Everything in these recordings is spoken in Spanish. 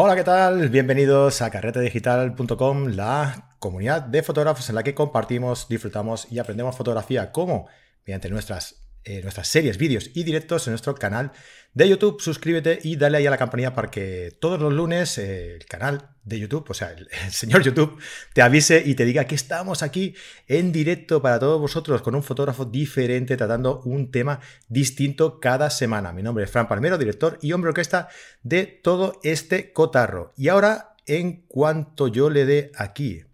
Hola, ¿qué tal? Bienvenidos a carretedigital.com, la comunidad de fotógrafos en la que compartimos, disfrutamos y aprendemos fotografía como mediante nuestras eh, nuestras series, vídeos y directos en nuestro canal de YouTube. Suscríbete y dale ahí a la campanilla para que todos los lunes eh, el canal de YouTube, o sea, el, señor YouTube, te avise y te diga que estamos aquí en directo para todos vosotros con un fotógrafo diferente tratando un tema distinto cada semana. Mi nombre es Fran Palmero, director y hombre orquesta de todo este cotarro. Y ahora, en cuanto yo le dé aquí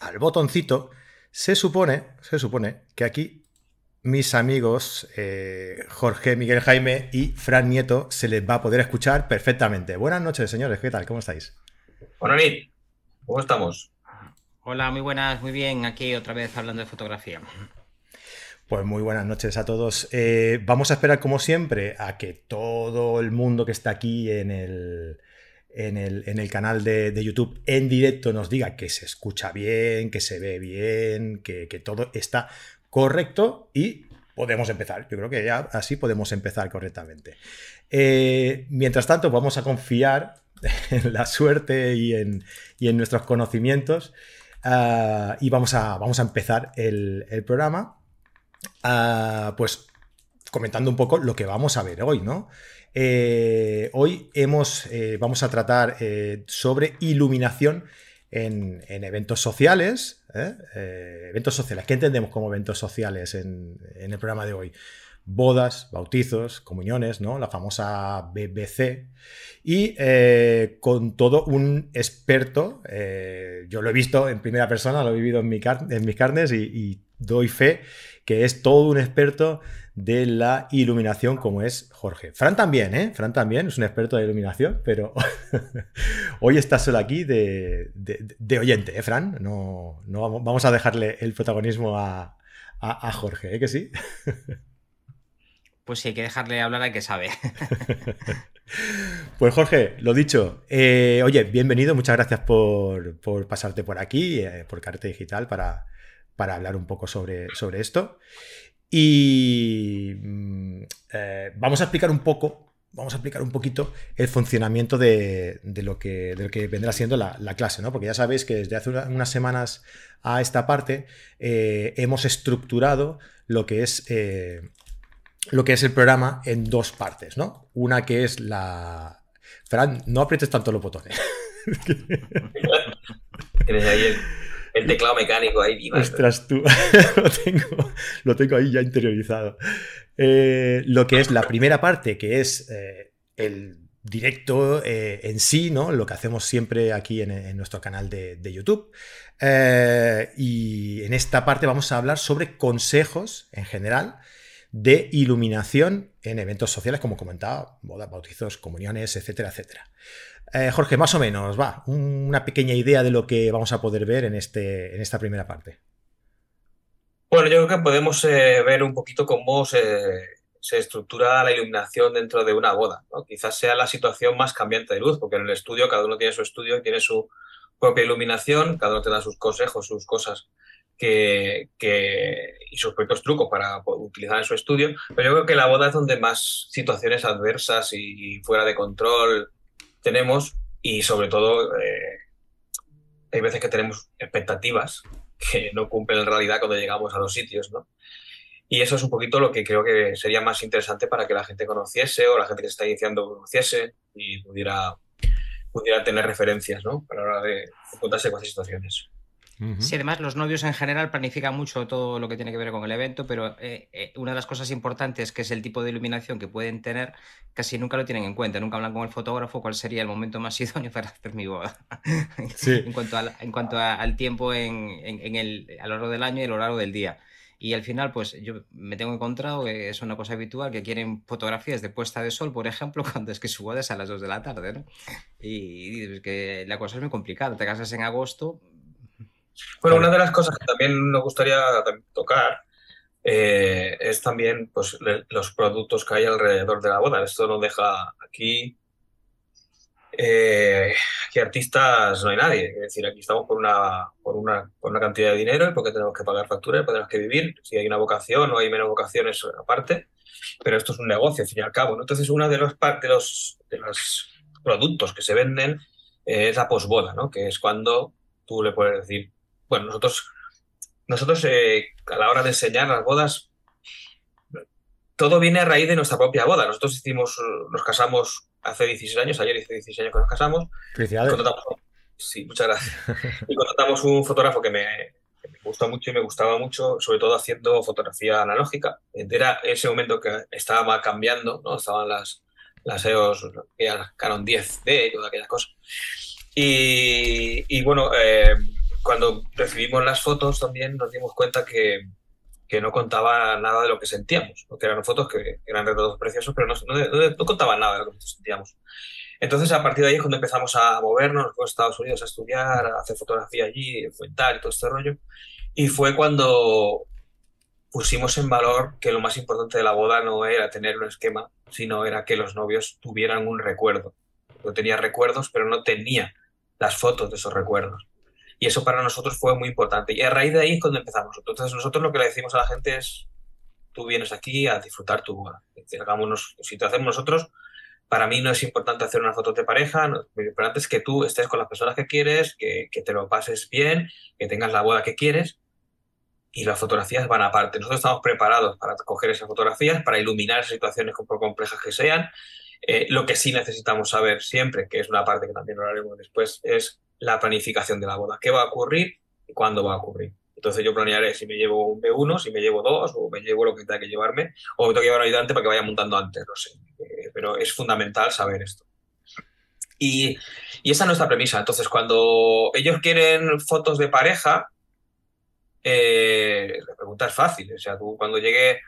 al botoncito, se supone, se supone que aquí mis amigos eh, Jorge, Miguel Jaime y Fran Nieto se les va a poder escuchar perfectamente. Buenas noches, señores. ¿Qué tal? ¿Cómo estáis? ¿Cómo estamos? Hola, muy buenas, muy bien. Aquí otra vez hablando de fotografía. Pues muy buenas noches a todos. Eh, vamos a esperar, como siempre, a que todo el mundo que está aquí en el, en el, canal de, YouTube en directo nos diga que se escucha bien, que se ve bien, que, que todo está correcto y podemos empezar. Yo creo que ya así podemos empezar correctamente. Eh, mientras tanto, vamos a confiar en la suerte y en, nuestros conocimientos ah, y vamos a, vamos a empezar el, programa. Ah, pues comentando un poco lo que vamos a ver hoy, ¿no? Eh, hoy hemos, eh, vamos a tratar sobre iluminación en, eventos sociales. ¿eh? Eh, eventos sociales. ¿Qué entendemos como eventos sociales en, el programa de hoy? Bodas, bautizos, comuniones, ¿no? La famosa BBC. Y eh, con todo un experto, yo lo he visto en primera persona, lo he vivido en, mis carnes y doy fe que es todo un experto de la iluminación como es Jorge. Fran también, ¿eh? Fran también es un experto de iluminación, pero hoy está solo aquí de, oyente, ¿eh, Fran? No, no, vamos a dejarle el protagonismo a, Jorge, ¿eh? Que sí. Pues sí, hay que dejarle hablar al que sabe. Pues Jorge, lo dicho, eh, oye, bienvenido, muchas gracias por, pasarte por aquí, eh, por Carta Digital, para, para hablar un poco sobre, sobre esto. Y mm, eh, vamos a explicar un poco, vamos a explicar un poquito el funcionamiento de, lo, que, de que vendrá siendo la, clase, ¿no? Porque ya sabéis que desde hace unas semanas a esta parte hemos estructurado lo que es. Lo que es el programa en dos partes, ¿no? Una que es la. Fran, no aprietes tanto los botones. el teclado mecánico ahí viva. Ostras, tú, lo, tengo, ahí ya interiorizado. Eh, lo que es la primera parte, que es eh, el directo eh, en sí, ¿no? Lo que hacemos siempre aquí en, nuestro canal de, YouTube. y en esta parte vamos a hablar sobre consejos en general de iluminación en eventos sociales, como comentaba, bodas, bautizos, comuniones, etcétera, etcétera. Eh, Jorge, más o menos, va, una pequeña idea de lo que vamos a poder ver en, este, en esta primera parte. Bueno, yo creo que podemos eh, ver un poquito cómo se, estructura la iluminación dentro de una boda. Quizás sea la situación más cambiante de luz, porque en el estudio cada uno tiene su estudio tiene su propia iluminación, cada uno tiene sus consejos, sus cosas que, y sus propios trucos para utilizar en su estudio. Pero yo creo que la boda es donde más situaciones adversas y fuera de control tenemos y sobre todo eh, hay veces que tenemos expectativas que no cumplen en realidad cuando llegamos a los sitios, ¿no? Y eso es un poquito lo que creo que sería más interesante para que la gente conociese o la gente que se está iniciando conociese y pudiera, pudiera tener referencias, ¿no? Para la hora de encontrarse con esas situaciones. Sí, además los novios en general planifican mucho todo lo que tiene que ver con el evento, pero eh, eh, una de las cosas importantes que es el tipo de iluminación que pueden tener, casi nunca lo tienen en cuenta, nunca hablan con el fotógrafo cuál sería el momento más idóneo para hacer mi boda. en cuanto, en cuanto al tiempo en, el, a lo largo del año y a lo largo del día. Y al final, pues yo me tengo encontrado que es una cosa habitual, que quieren fotografías de puesta de sol, por ejemplo, cuando es que su boda es a las 2 de la tarde, ¿no? Y, y que la cosa es muy complicada. Te casas en agosto, bueno, una de las cosas que también nos gustaría tocar eh, es también pues, los productos que hay alrededor de la boda. Esto nos deja aquí. Eh, aquí artistas no hay nadie. Es decir, aquí estamos por una, por una, por una cantidad de dinero y porque tenemos que pagar facturas tenemos que vivir. Si hay una vocación o hay menos vocaciones aparte, pero esto es un negocio, al fin y al cabo. Entonces, una de, los, de, los, de las productos que se venden eh, es la posboda, ¿no? Que es cuando tú le puedes decir, bueno, nosotros, nosotros eh, a la hora de enseñar las bodas, todo viene a raíz de nuestra propia boda. Nosotros hicimos, nos casamos hace 16 años, ayer hice 16 años que nos casamos. Felicidades. sí, muchas gracias. y contratamos un fotógrafo que me, me gustó mucho y me gustaba mucho, sobre todo haciendo fotografía analógica. Era ese momento que estaba cambiando, ¿no? Estaban las, las EOS, las Canon 10D y todas aquellas cosas. Y, y bueno, eh, cuando recibimos las fotos también nos dimos cuenta que, que no contaba nada de lo que sentíamos, porque eran fotos que eran retratos preciosos, pero no, no, no, contaban nada de lo que sentíamos. Entonces, a partir de ahí es cuando empezamos a movernos a Estados Unidos a estudiar, a hacer fotografía allí, tal y todo este rollo. Y fue cuando pusimos en valor que lo más importante de la boda no era tener un esquema, sino era que los novios tuvieran un recuerdo. Yo tenía recuerdos, pero no tenía las fotos de esos recuerdos. Y eso para nosotros fue muy importante. Y a raíz de ahí es cuando empezamos. Entonces nosotros lo que le decimos a la gente es, tú vienes aquí a disfrutar tu boda. Si te hacemos nosotros, para mí no es importante hacer una foto de pareja, lo importante es que tú estés con las personas que quieres, que, que te lo pases bien, que tengas la boda que quieres y las fotografías van aparte. Nosotros estamos preparados para coger esas fotografías, para iluminar situaciones por complejas que sean. Eh, lo que sí necesitamos saber siempre, que es una parte que también hablaremos después, es la planificación de la boda. ¿Qué va a ocurrir y cuándo va a ocurrir? Entonces yo planearé si me llevo un B1, si me llevo dos, o me llevo lo que tenga que llevarme, o me tengo que llevar un ayudante para que vaya montando antes, no sé. Eh, pero es fundamental saber esto. Y, y, esa es nuestra premisa. Entonces, cuando ellos quieren fotos de pareja, eh, la pregunta es fácil. O sea, tú cuando llegue,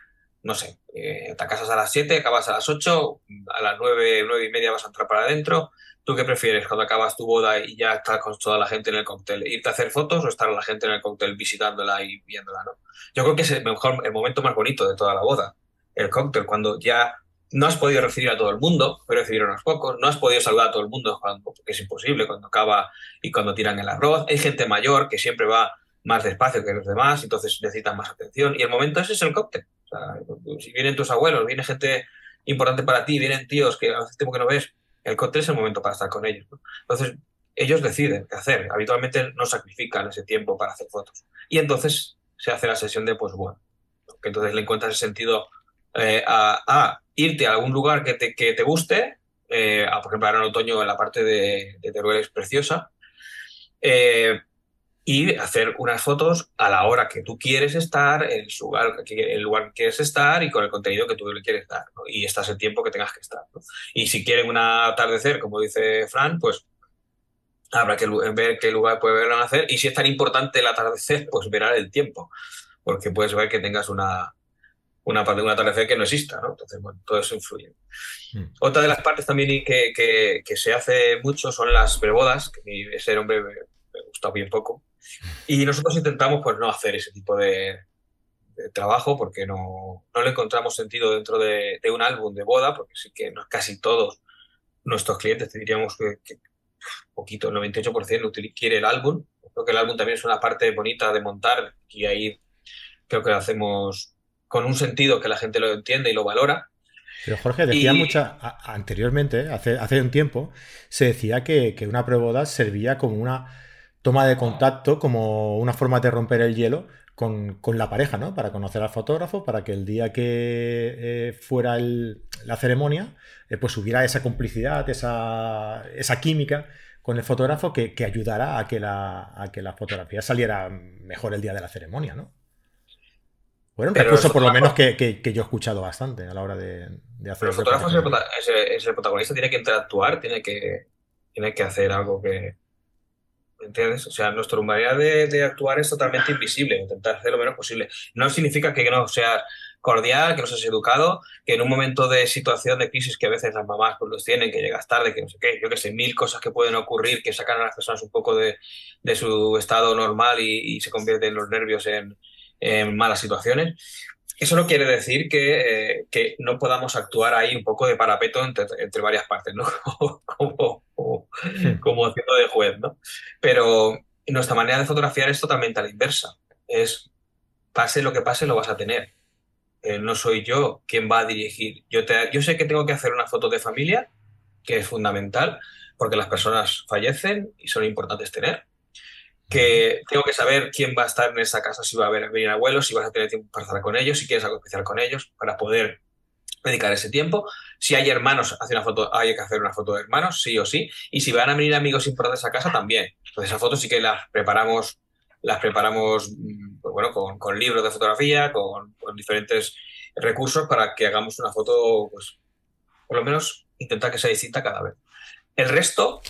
no sé, eh, te casas a las 7, acabas a las 8, a las 9, 9 y media vas a entrar para adentro. ¿Tú qué prefieres cuando acabas tu boda y ya estás con toda la gente en el cóctel? ¿Irte a hacer fotos o estar la gente en el cóctel visitándola y viéndola? ¿no? Yo creo que es el, mejor, el momento más bonito de toda la boda, el cóctel, cuando ya no has podido recibir a todo el mundo, pero recibir a unos pocos, no has podido saludar a todo el mundo cuando, porque es imposible cuando acaba y cuando tiran el arroz. Hay gente mayor que siempre va más despacio que los demás, entonces necesitan más atención. Y el momento ese es el cóctel. O sea, si vienen tus abuelos, viene gente importante para ti, vienen tíos que hace tiempo que no ves, el cóctel es el momento para estar con ellos. Entonces, ellos deciden qué hacer. Habitualmente no sacrifican ese tiempo para hacer fotos. Y entonces se hace la sesión de pues bueno. Que entonces le encuentras el sentido eh, a, irte a algún lugar que te, que te guste. Eh, por ejemplo, ahora en otoño en la parte de, de Teruel es preciosa. Eh, y hacer unas fotos a la hora que tú quieres estar, el lugar, el lugar que quieres estar y con el contenido que tú le quieres dar. ¿no? Y estás el tiempo que tengas que estar. ¿no? Y si quieren un atardecer, como dice Fran, pues habrá que ver qué lugar puede verlo hacer. Y si es tan importante el atardecer, pues verá el tiempo. Porque puedes ver que tengas una, una parte de un atardecer que no exista, ¿no? Entonces, bueno, todo eso influye. Mm. Otra de las partes también que, que, que, se hace mucho son las prebodas, que ese hombre me, me gusta bien poco. Y nosotros intentamos pues no hacer ese tipo de, trabajo porque no, no, le encontramos sentido dentro de, un álbum de boda, porque sí que no, casi todos nuestros clientes, te diríamos que, que poquito, el 98% quiere el álbum. Creo que el álbum también es una parte bonita de montar y ahí creo que lo hacemos con un sentido que la gente lo entiende y lo valora. Pero Jorge, decía mucha, anteriormente, hace, hace un tiempo, se decía que, que una preboda servía como una toma de contacto como una forma de romper el hielo con, la pareja, ¿no? Para conocer al fotógrafo, para que el día que eh, fuera la ceremonia, eh, pues hubiera esa complicidad, esa, esa química con el fotógrafo que, que ayudara a que, la, a que la fotografía saliera mejor el día de la ceremonia, ¿no? Bueno, un recurso por lo menos que, que, yo he escuchado bastante a la hora de, hacer... el fotógrafo es el, protagonista, tiene que interactuar, tiene que, tiene que hacer algo que, ¿Entiendes? O sea, nuestra manera de, actuar es totalmente invisible, intentar hacer lo menos posible. No significa que no seas cordial, que no seas educado, que en un momento de situación de crisis que a veces las mamás pues los tienen, que llegas tarde, que no sé qué, yo que sé, mil cosas que pueden ocurrir que sacan a las personas un poco de, de su estado normal y, se convierten los nervios en, en malas situaciones. Eso no quiere decir que, eh, que, no podamos actuar ahí un poco de parapeto entre, entre varias partes, ¿no? como, haciendo de juez, ¿no? Pero nuestra manera de fotografiar es totalmente a la inversa. Es, pase lo que pase, lo vas a tener. Eh, no soy yo quien va a dirigir. Yo sé que tengo que hacer una foto de familia que es fundamental, porque las personas fallecen y son importantes tener. Que tengo que saber quién va a estar en esa casa, si va a venir abuelos, si vas a tener tiempo para estar con ellos, si quieres algo especial con ellos, para poder dedicar ese tiempo. Si hay hermanos, hace una foto, hay que hacer una foto de hermanos, sí o sí. Y si van a venir amigos importantes a casa, también. Entonces, esa foto sí que las preparamos, las preparamos mm, pues bueno, con, libros de fotografía, con, con, diferentes recursos para que hagamos una foto, pues, por lo menos intentar que sea distinta cada vez. El resto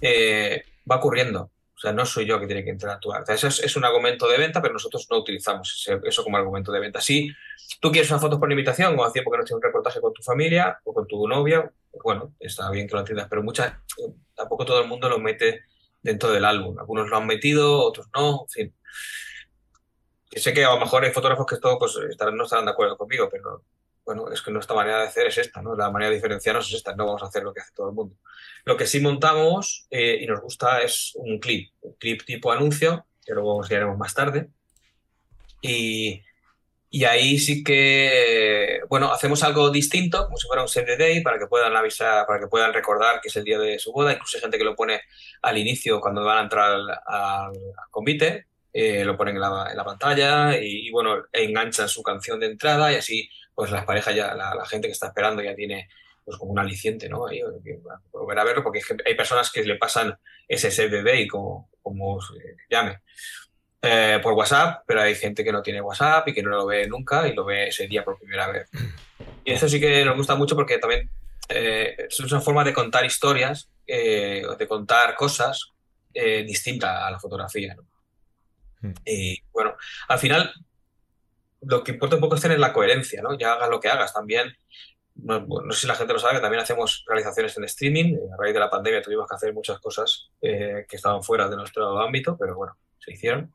eh, va ocurriendo. O sea, no soy yo que tiene que interactuar. O sea, es, un argumento de venta, pero nosotros no utilizamos eso como argumento de venta. Si tú quieres una foto por invitación o hacía porque no tienes un reportaje con tu familia o con tu novia, bueno, está bien que lo entiendas, pero muchas, tampoco todo el mundo lo mete dentro del álbum. Algunos lo han metido, otros no, en fin. sé que a lo mejor hay fotógrafos que esto pues, no estarán de acuerdo conmigo, pero bueno, es que nuestra manera de hacer es esta, ¿no? La manera de diferenciarnos es esta, no vamos a hacer lo que hace todo el mundo. Lo que sí montamos eh, y nos gusta es un clip, un clip tipo anuncio, que luego enseñaremos más tarde. Y, y, ahí sí que, bueno, hacemos algo distinto, como si fuera un save the day, para que puedan avisar, para que puedan recordar que es el día de su boda. Incluso hay gente que lo pone al inicio, cuando van a entrar al, al, convite, eh, lo ponen en la, en la pantalla y, y, bueno, enganchan su canción de entrada y así pues las parejas ya, la, la, gente que está esperando ya tiene pues como un aliciente, ¿no? Ahí, volver a verlo, porque hay personas que le pasan ese SBB, como, como se llame, eh, por WhatsApp, pero hay gente que no tiene WhatsApp y que no lo ve nunca y lo ve ese día por primera vez. Y eso sí que nos gusta mucho porque también eh, es una forma de contar historias, eh, de contar cosas eh, distinta a la fotografía, ¿no? Mm. Y bueno, al final lo que importa un poco es tener la coherencia, ¿no? Ya hagas lo que hagas también. No, no, sé si la gente lo sabe, que también hacemos realizaciones en streaming. A raíz de la pandemia tuvimos que hacer muchas cosas eh, que estaban fuera de nuestro ámbito, pero bueno, se hicieron.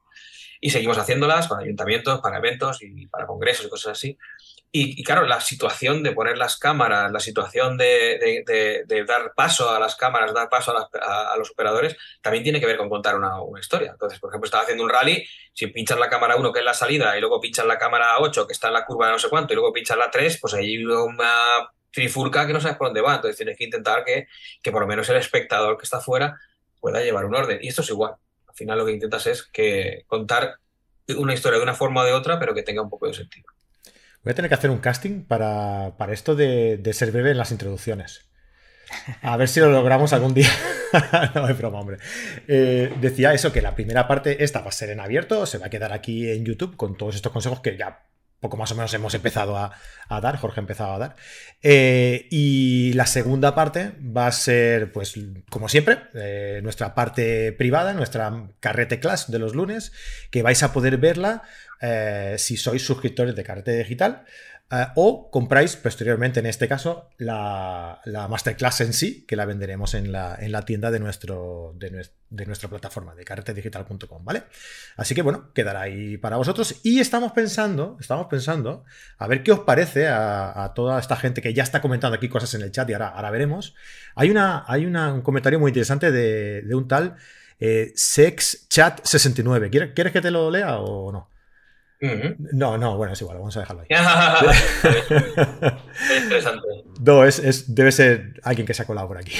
Y seguimos haciéndolas para ayuntamientos, para eventos y para congresos y cosas así. Y, claro, la situación de poner las cámaras, la situación de, dar paso a las cámaras, dar paso a, las, a, los operadores, también tiene que ver con contar una, historia. Entonces, por ejemplo, estaba haciendo un rally, si pinchas la cámara 1, que es la salida, y luego pinchas la cámara 8, que está en la curva de no sé cuánto, y luego pinchas la 3, pues ahí una trifurca que no sabes por dónde va. Entonces tienes que intentar que, que por lo menos el espectador que está afuera pueda llevar un orden. Y esto es igual. Al final lo que intentas es que contar una historia de una forma o de otra, pero que tenga un poco de sentido. Voy a tener que hacer un casting para, para esto de, de, ser breve en las introducciones. A ver si lo logramos algún día. no, es broma, hombre. Eh, decía eso, que la primera parte, esta va a ser en abierto, se va a quedar aquí en YouTube con todos estos consejos que ya poco más o menos hemos empezado a, dar, Jorge ha empezado a dar. Eh, y la segunda parte va a ser, pues, como siempre, eh, nuestra parte privada, nuestra carrete class de los lunes, que vais a poder verla eh, si sois suscriptores de Carrete Digital. Uh, o compráis posteriormente, en este caso, la, la, masterclass en sí, que la venderemos en la, en la tienda de, nuestra plataforma, de carretedigital.com, ¿vale? Así que bueno, quedará ahí para vosotros. Y estamos pensando, estamos pensando, a ver qué os parece a, toda esta gente que ya está comentando aquí cosas en el chat y ahora, veremos. Hay, un comentario muy interesante de, de un tal eh, SexChat69. ¿Quieres, ¿Quieres que te lo lea o no? Uh -huh. No, no, bueno, es igual, vamos a dejarlo ahí. es interesante. No, es, es, debe ser alguien que se ha colado por aquí.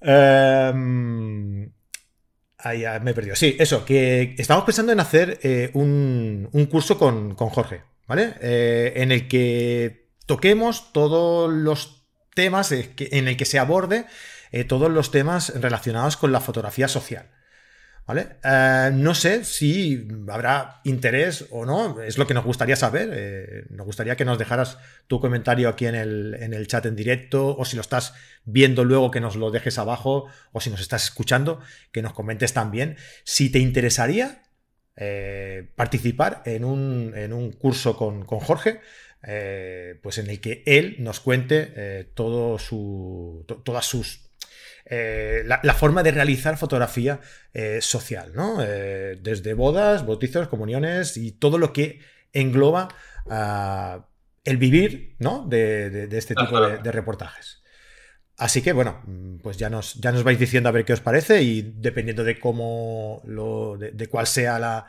um, ahí ya me he perdido. Sí, eso, que estamos pensando en hacer eh, un, un, curso con, con Jorge, ¿vale? Eh, en el que toquemos todos los temas, en el que se aborde eh, todos los temas relacionados con la fotografía social. ¿Vale? Uh, no sé si habrá interés o no, es lo que nos gustaría saber. Eh, nos gustaría que nos dejaras tu comentario aquí en el, en el, chat en directo, o si lo estás viendo luego, que nos lo dejes abajo, o si nos estás escuchando, que nos comentes también. Si te interesaría eh, participar en un, en un, curso con, con Jorge, eh, pues en el que él nos cuente todo su, to, todas sus eh, la, la, forma de realizar fotografía eh, social, ¿no? Eh, desde bodas, bautizos, comuniones y todo lo que engloba uh, el vivir, ¿no? De, de, de este tipo de, de, reportajes. Así que bueno, pues ya nos, ya nos vais diciendo a ver qué os parece y dependiendo de cómo lo, de, cuál sea la,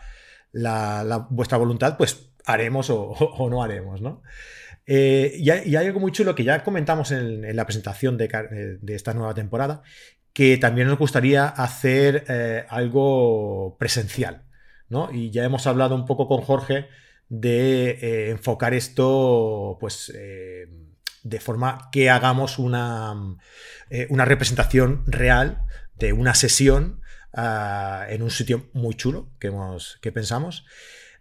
la, la, vuestra voluntad, pues haremos o, o, o no haremos, ¿no? Eh, y, hay, algo muy chulo que ya comentamos en, la presentación de, esta nueva temporada, que también nos gustaría hacer eh, algo presencial. ¿no? Y ya hemos hablado un poco con Jorge de eh, enfocar esto, pues, de forma que hagamos una, una representación real de una sesión ah, en un sitio muy chulo que, hemos, que pensamos.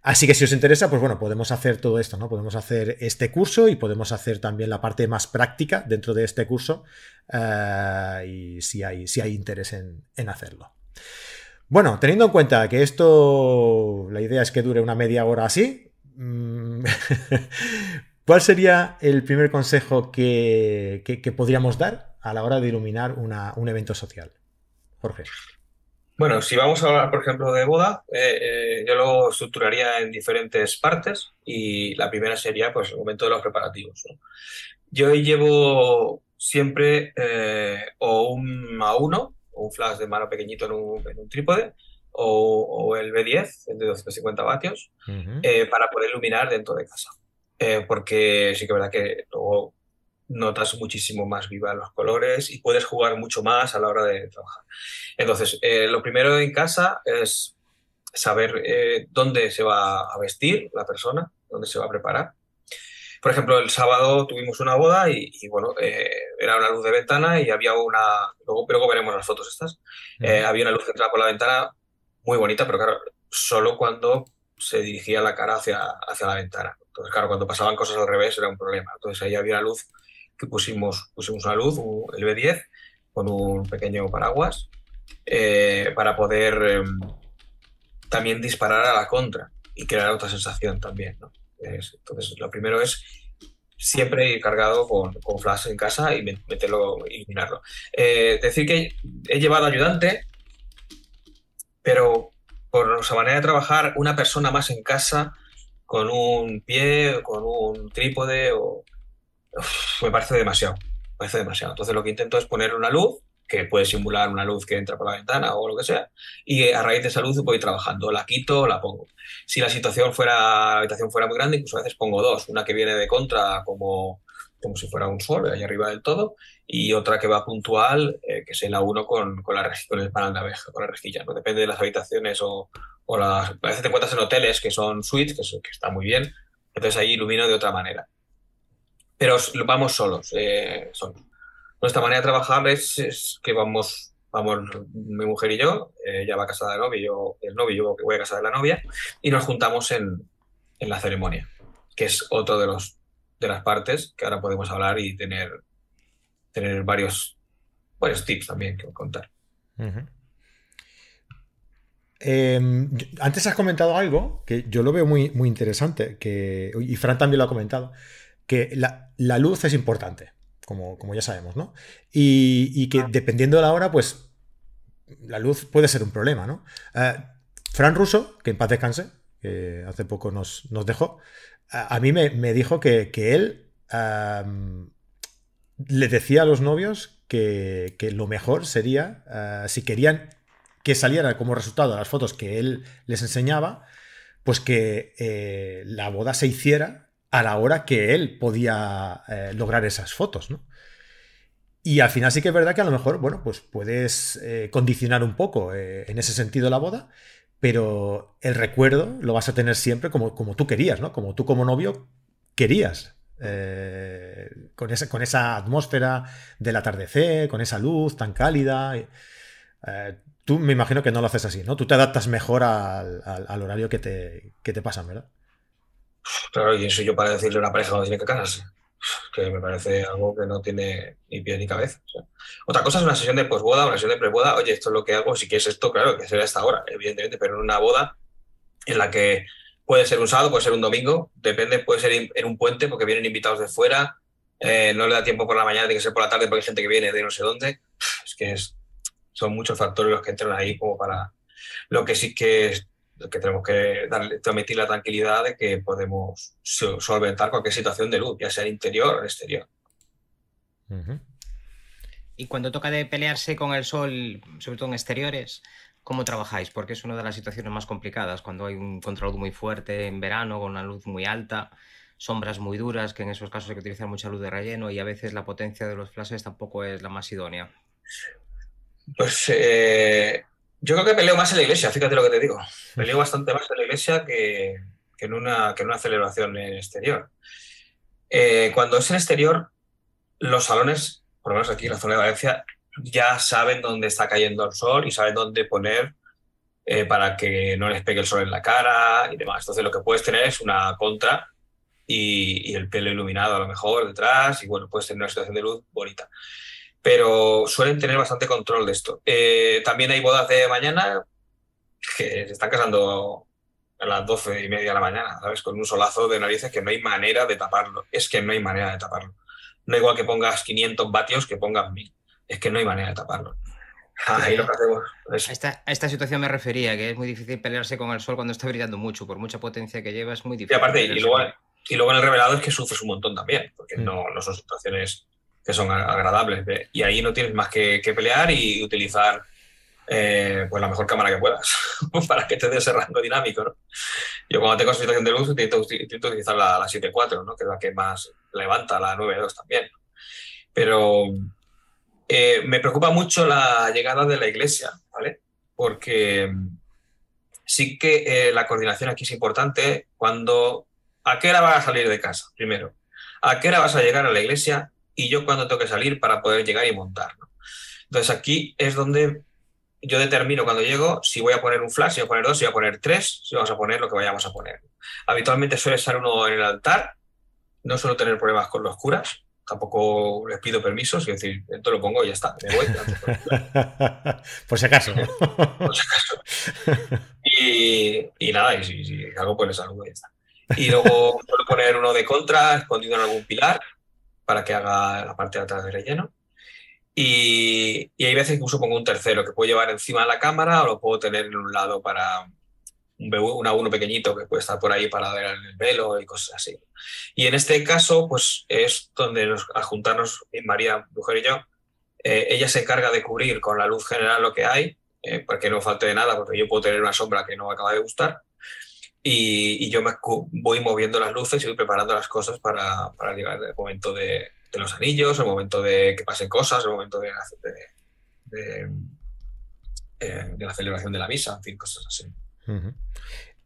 Así que si os interesa, pues bueno, podemos hacer todo esto, ¿no? Podemos hacer este curso y podemos hacer también la parte más práctica dentro de este curso eh, y si hay, si hay interés en, hacerlo. Bueno, teniendo en cuenta que esto, la idea es que dure una media hora así, mm, ¿cuál sería el primer consejo que, podríamos dar a la hora de iluminar un evento social? Jorge. Bueno, si vamos a hablar, por ejemplo, de boda, eh, eh, yo lo estructuraría en diferentes partes y la primera sería pues, el momento de los preparativos. Yo llevo siempre eh, o un A1, o un flash de mano pequeñito en un, trípode, o, el B10, el de 250 vatios, para poder iluminar dentro de casa. porque sí que es verdad que luego notas muchísimo más viva los colores y puedes jugar mucho más a la hora de trabajar. Entonces, eh, lo primero en casa es saber eh, dónde se va a vestir la persona, dónde se va a preparar. Por ejemplo, el sábado tuvimos una boda y, bueno, eh, era una luz de ventana y había una, luego, luego veremos las fotos estas, había una luz que entraba por la ventana muy bonita, pero claro, solo cuando se dirigía la cara hacia, hacia la ventana. Entonces, claro, cuando pasaban cosas al revés era un problema. Entonces ahí había una luz que pusimos, pusimos una luz, el B10, con un pequeño paraguas, eh, para poder em, también disparar a la contra y crear otra sensación también. entonces, lo primero es siempre ir cargado con, con flash en casa y meterlo, iluminarlo. Eh, decir que he llevado ayudante, pero por nuestra manera de trabajar, una persona más en casa con un pie, con un trípode o me parece demasiado. parece demasiado. Entonces lo que intento es poner una luz que puede simular una luz que entra por la ventana o lo que sea, y a raíz de esa luz voy trabajando, la quito o la pongo. Si la situación fuera, la habitación fuera muy grande, incluso a veces pongo dos, una que viene de contra como, como si fuera un sol, ahí arriba del todo, y otra que va puntual, eh, que es la uno con, con, la, con el panel de abeja, con la rejilla, ¿no? Depende de las habitaciones o, o las... A veces te encuentras en hoteles que son suites, que, que está muy bien, entonces ahí ilumino de otra manera pero vamos solos. Eh, Nuestra manera de trabajar es, que vamos, vamos mi mujer y yo, eh, ella va a casa de novio, yo, el novio, yo voy a casa de la novia, y nos juntamos en, la ceremonia, que es otro de, los, de las partes que ahora podemos hablar y tener, tener varios, varios tips también que contar. Em, antes has comentado algo que yo lo veo muy, muy interesante, que, y Fran también lo ha comentado, que la, luz es importante, como, como, ya sabemos, ¿no? Y, que dependiendo de la hora, pues la luz puede ser un problema, ¿no? Eh, Fran Russo, que en paz descanse, que hace poco nos, nos dejó, a, mí me, dijo que, él le decía a los novios que, lo mejor sería, eh, si querían que saliera como resultado de las fotos que él les enseñaba, pues que eh, la boda se hiciera a la hora que él podía eh, lograr esas fotos, ¿no? Y al final sí que es verdad que a lo mejor, bueno, pues puedes eh, condicionar un poco eh, en ese sentido la boda, pero el recuerdo lo vas a tener siempre como, como tú querías, ¿no? Como tú como novio querías. con, esa, con esa atmósfera del atardecer, con esa luz tan cálida. tú me imagino que no lo haces así, ¿no? Tú te adaptas mejor al, horario que te, que te pasan, ¿verdad? Claro, y eso yo para decirle a una pareja cuando tiene que casarse, que me parece algo que no tiene ni pie ni cabeza. otra cosa es una sesión de posboda, una sesión de preboda, oye, esto es lo que hago, si quieres esto, claro, que será esta hora, evidentemente, pero en una boda en la que puede ser un sábado, puede ser un domingo, depende, puede ser en un puente porque vienen invitados de fuera, eh, no le da tiempo por la mañana, tiene que ser por la tarde porque hay gente que viene de no sé dónde. Es que son muchos factores los que entran ahí como para... Lo que sí que que tenemos que darle, transmitir la tranquilidad de que podemos solventar cualquier situación de luz, ya sea en interior o en exterior. Y cuando toca de pelearse con el sol, sobre todo en exteriores, ¿cómo trabajáis? Porque es una de las situaciones más complicadas, cuando hay un control muy fuerte en verano, con una luz muy alta. sombras muy duras, que en esos casos hay que utilizar mucha luz de relleno y a veces la potencia de los flashes tampoco es la más idónea. Pues eh, yo creo que peleo más en la iglesia, fíjate lo que te digo. Peleo bastante más en la iglesia que, en, una, que en una celebración en exterior. Eh, cuando es en exterior, los salones, por lo menos aquí en la zona de Valencia, ya saben dónde está cayendo el sol y saben dónde poner eh, para que no les pegue el sol en la cara y demás. Entonces lo que puedes tener es una contra y, y el pelo iluminado a lo mejor detrás y bueno, puedes tener una situación de luz bonita pero suelen tener bastante control de esto. Eh, también hay bodas de mañana que se están casando a las doce y media de la mañana, ¿sabes? Con un solazo de narices que no hay manera de taparlo. Es que no hay manera de taparlo. No igual que pongas 500 vatios que pongas 1000. Es que no hay manera de taparlo. Ahí lo que hacemos. A, esta, a esta situación me refería, que es muy difícil pelearse con el sol cuando está brillando mucho, por mucha potencia que lleva, es muy difícil. Y aparte, y luego, y luego en el revelado es que sufres un montón también, porque mm. no, no son situaciones que son agradables. Y ahí no tienes más que, pelear y utilizar eh, pues la mejor cámara que puedas para que te dé ese rango dinámico. Yo cuando tengo situación de luz intento, utilizar la, la 7.4, ¿no? que es la que más levanta, la 9.2 también. Pero eh, me preocupa mucho la llegada de la iglesia, ¿vale? Porque sí que eh, la coordinación aquí es importante cuando... ¿A qué hora vas a salir de casa? Primero. ¿A qué hora vas a llegar a la iglesia? Y yo cuando tengo que salir para poder llegar y montar. Entonces aquí es donde yo determino cuando llego si voy a poner un flash, si voy a poner dos, si voy a poner tres, si vamos a poner lo que vayamos a poner. Habitualmente suele estar uno en el altar, no suelo tener problemas con los curas, tampoco les pido permisos, es decir, esto lo pongo y ya está, me voy. Por si acaso. Por si acaso. Y, nada, y si, si algo pues les salgo y ya está. Y luego suelo poner uno de contra, escondido en algún pilar, para que haga la parte de atrás del relleno. Y, hay veces que uso pongo un tercero que puedo llevar encima de la cámara o lo puedo tener en un lado para un, un A1 pequeñito que puede estar por ahí para ver el velo y cosas así. Y en este caso, pues es donde nos, al juntarnos María, mujer y yo, eh, ella se encarga de cubrir con la luz general lo que hay, eh, para que no falte de nada, porque yo puedo tener una sombra que no acaba de gustar. Y, yo me voy moviendo las luces y voy preparando las cosas para, para llegar al momento de, los anillos, el momento de que pasen cosas, el momento de, de, eh, la celebración de la misa, en fin, cosas así.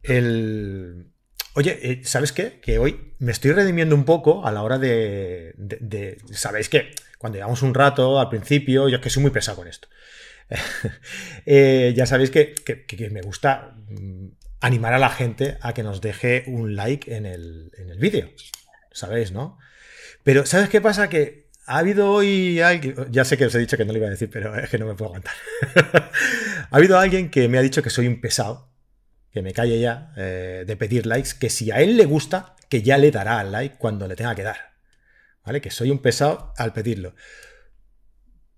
el... Oye, eh, ¿sabes qué? Que hoy me estoy redimiendo un poco a la hora de... Sabéis que cuando llevamos un rato al principio, yo es que soy muy pesado con esto. Eh, ya sabéis que, que, me gusta mm, animar a la gente a que nos deje un like en el, en el vídeo. ¿Sabéis, no? Pero, ¿sabes qué pasa? Que ha habido hoy alguien, ya sé que os he dicho que no lo iba a decir, pero es que no me puedo aguantar. ha habido alguien que me ha dicho que soy un pesado, que me calle ya eh, de pedir likes, que si a él le gusta, que ya le dará al like cuando le tenga que dar. ¿Vale? Que soy un pesado al pedirlo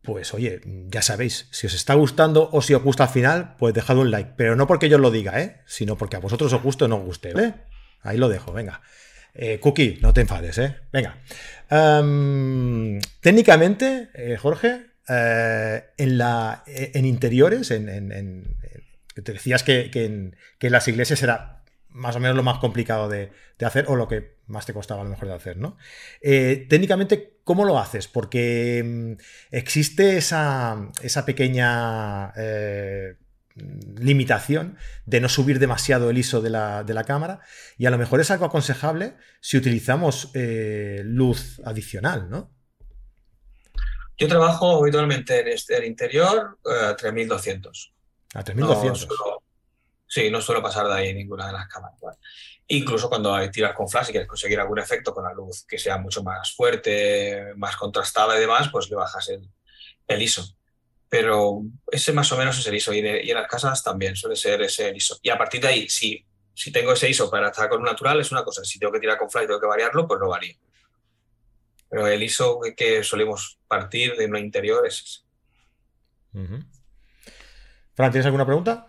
pues oye, ya sabéis, si os está gustando o si os gusta al final, pues dejad un like. Pero no porque yo lo diga, ¿eh? Sino porque a vosotros os guste o no os guste, ¿eh? Ahí lo dejo, venga. Eh, Cookie, no te enfades, ¿eh? Venga. Em, técnicamente, eh, Jorge, eh, en, la, en interiores, en, te decías que, que en las iglesias era más o menos lo más complicado de, hacer o lo que más te costaba a lo mejor de hacer, ¿no? Eh, técnicamente, ¿cómo lo haces? Porque mm, existe esa, pequeña eh, limitación de no subir demasiado el ISO de la, cámara y a lo mejor es algo aconsejable si utilizamos eh, luz adicional, ¿no? Yo trabajo habitualmente en este, el interior a 3200. A 3200. Sí, no suelo pasar de ahí ninguna de las cámaras. Incluso cuando tiras con flash y quieres conseguir algún efecto con la luz que sea mucho más fuerte, más contrastada y demás, pues le bajas el, ISO. Pero ese más o menos es el ISO. Y, en las casas también suele ser ese ISO. Y a partir de ahí, si, tengo ese ISO para estar con un natural, es una cosa. Si tengo que tirar con flash y tengo que variarlo, pues lo varío. Pero el ISO que, solemos partir de una interior es ese. Fran, ¿tienes alguna pregunta?